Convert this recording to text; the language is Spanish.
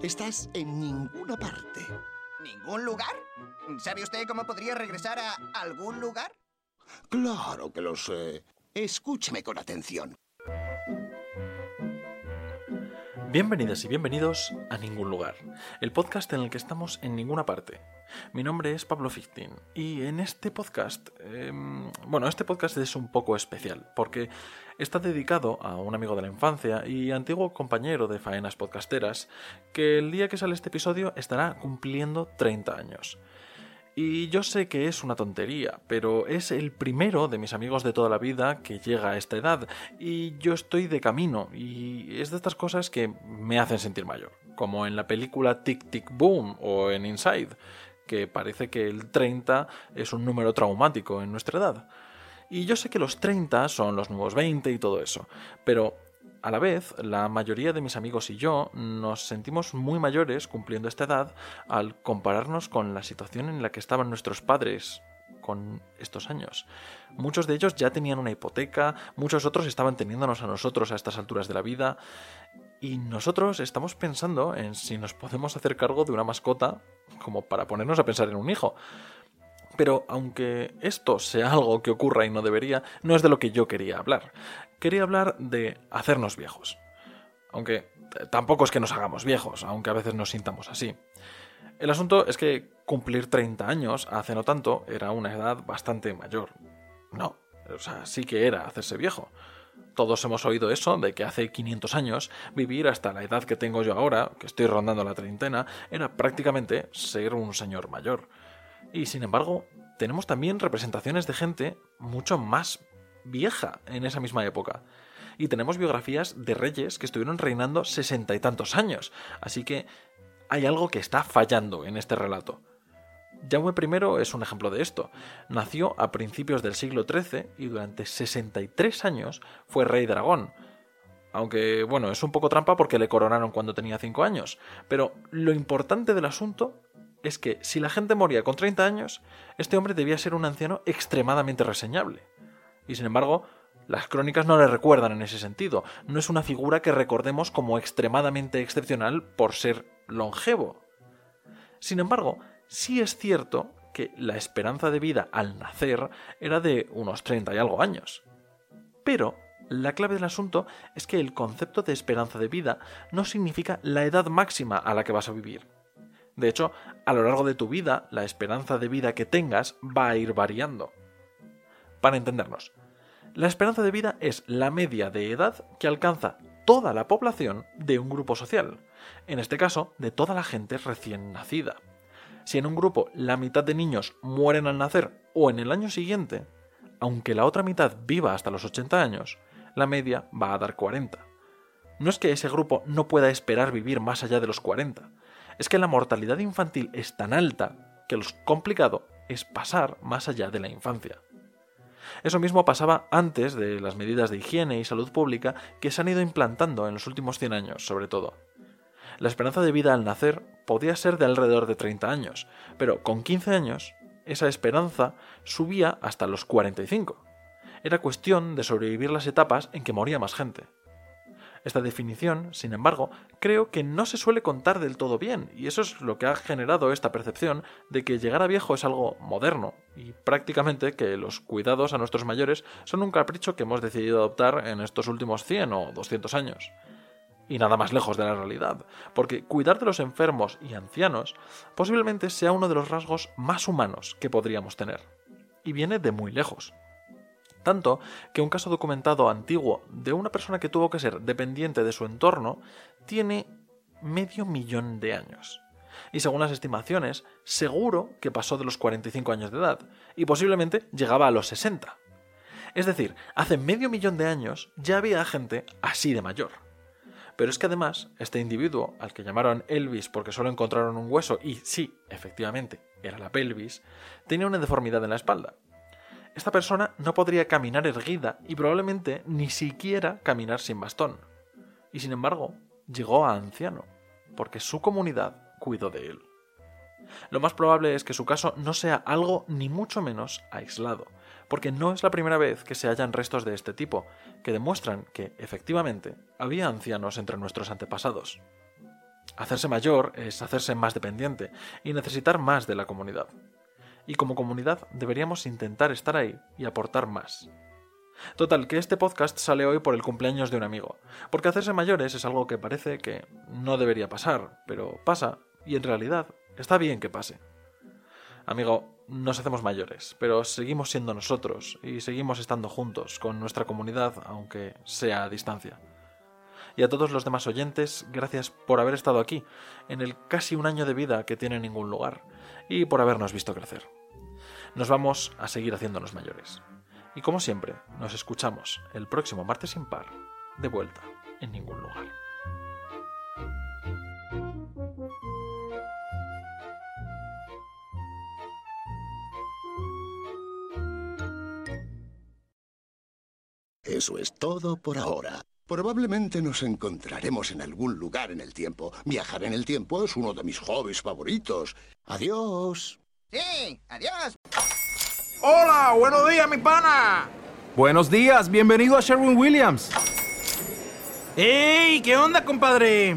Estás en ninguna parte. ¿Ningún lugar? ¿Sabe usted cómo podría regresar a algún lugar? Claro que lo sé. Escúcheme con atención. Bienvenidas y bienvenidos a Ningún Lugar, el podcast en el que estamos en ninguna parte. Mi nombre es Pablo Fictin y en este podcast, em, bueno, este podcast es un poco especial porque está dedicado a un amigo de la infancia y antiguo compañero de faenas podcasteras que el día que sale este episodio estará cumpliendo 30 años. Y yo sé que es una tontería, pero es el primero de mis amigos de toda la vida que llega a esta edad, y yo estoy de camino, y es de estas cosas que me hacen sentir mayor, como en la película Tic Tic Boom o en Inside, que parece que el 30 es un número traumático en nuestra edad. Y yo sé que los 30 son los nuevos 20 y todo eso, pero a la vez, la mayoría de mis amigos y yo nos sentimos muy mayores cumpliendo esta edad al compararnos con la situación en la que estaban nuestros padres con estos años. Muchos de ellos ya tenían una hipoteca, muchos otros estaban teniéndonos a nosotros a estas alturas de la vida, y nosotros estamos pensando en si nos podemos hacer cargo de una mascota como para ponernos a pensar en un hijo. Pero aunque esto sea algo que ocurra y no debería, no es de lo que yo quería hablar. Quería hablar de hacernos viejos. Aunque tampoco es que nos hagamos viejos, aunque a veces nos sintamos así. El asunto es que cumplir 30 años hace no tanto era una edad bastante mayor. No, o sea, sí que era hacerse viejo. Todos hemos oído eso de que hace 500 años vivir hasta la edad que tengo yo ahora, que estoy rondando la treintena, era prácticamente ser un señor mayor. Y sin embargo, tenemos también representaciones de gente mucho más vieja en esa misma época. Y tenemos biografías de reyes que estuvieron reinando sesenta y tantos años. Así que hay algo que está fallando en este relato. Jaume I es un ejemplo de esto. Nació a principios del siglo XIII y durante 63 años fue rey de Aragón. Aunque, bueno, es un poco trampa porque le coronaron cuando tenía 5 años. Pero lo importante del asunto es que si la gente moría con 30 años, este hombre debía ser un anciano extremadamente reseñable. Y sin embargo, las crónicas no le recuerdan en ese sentido. No es una figura que recordemos como extremadamente excepcional por ser longevo. Sin embargo, sí es cierto que la esperanza de vida al nacer era de unos 30 y algo años. Pero la clave del asunto es que el concepto de esperanza de vida no significa la edad máxima a la que vas a vivir. De hecho, a lo largo de tu vida, la esperanza de vida que tengas va a ir variando. Para entendernos, la esperanza de vida es la media de edad que alcanza toda la población de un grupo social, en este caso, de toda la gente recién nacida. Si en un grupo la mitad de niños mueren al nacer o en el año siguiente, aunque la otra mitad viva hasta los 80 años, la media va a dar 40. No es que ese grupo no pueda esperar vivir más allá de los 40, es que la mortalidad infantil es tan alta que lo complicado es pasar más allá de la infancia. Eso mismo pasaba antes de las medidas de higiene y salud pública que se han ido implantando en los últimos 100 años, sobre todo. La esperanza de vida al nacer podía ser de alrededor de 30 años, pero con 15 años esa esperanza subía hasta los 45. Era cuestión de sobrevivir las etapas en que moría más gente. Esta definición, sin embargo, creo que no se suele contar del todo bien, y eso es lo que ha generado esta percepción de que llegar a viejo es algo moderno, y prácticamente que los cuidados a nuestros mayores son un capricho que hemos decidido adoptar en estos últimos 100 o 200 años. Y nada más lejos de la realidad, porque cuidar de los enfermos y ancianos posiblemente sea uno de los rasgos más humanos que podríamos tener. Y viene de muy lejos. Tanto que un caso documentado antiguo de una persona que tuvo que ser dependiente de su entorno tiene medio millón de años. Y según las estimaciones, seguro que pasó de los 45 años de edad, y posiblemente llegaba a los 60. Es decir, hace medio millón de años ya había gente así de mayor. Pero es que además, este individuo, al que llamaron Elvis porque solo encontraron un hueso y sí, efectivamente, era la pelvis, tenía una deformidad en la espalda, esta persona no podría caminar erguida y probablemente ni siquiera caminar sin bastón. Y sin embargo, llegó a anciano, porque su comunidad cuidó de él. Lo más probable es que su caso no sea algo ni mucho menos aislado, porque no es la primera vez que se hallan restos de este tipo, que demuestran que, efectivamente, había ancianos entre nuestros antepasados. Hacerse mayor es hacerse más dependiente y necesitar más de la comunidad y como comunidad deberíamos intentar estar ahí y aportar más. Total, que este podcast sale hoy por el cumpleaños de un amigo, porque hacerse mayores es algo que parece que no debería pasar, pero pasa, y en realidad está bien que pase. Amigo, nos hacemos mayores, pero seguimos siendo nosotros y seguimos estando juntos con nuestra comunidad, aunque sea a distancia. Y a todos los demás oyentes, gracias por haber estado aquí, en el casi un año de vida que tiene ningún lugar, y por habernos visto crecer. Nos vamos a seguir haciéndonos mayores. Y como siempre, nos escuchamos el próximo martes sin par, de vuelta en ningún lugar. Eso es todo por ahora. Probablemente nos encontraremos en algún lugar en el tiempo. Viajar en el tiempo es uno de mis hobbies favoritos. Adiós. Sí, adiós. Hola, buenos días, mi pana. Buenos días, bienvenido a Sherwin Williams. ¡Ey! ¿Qué onda, compadre?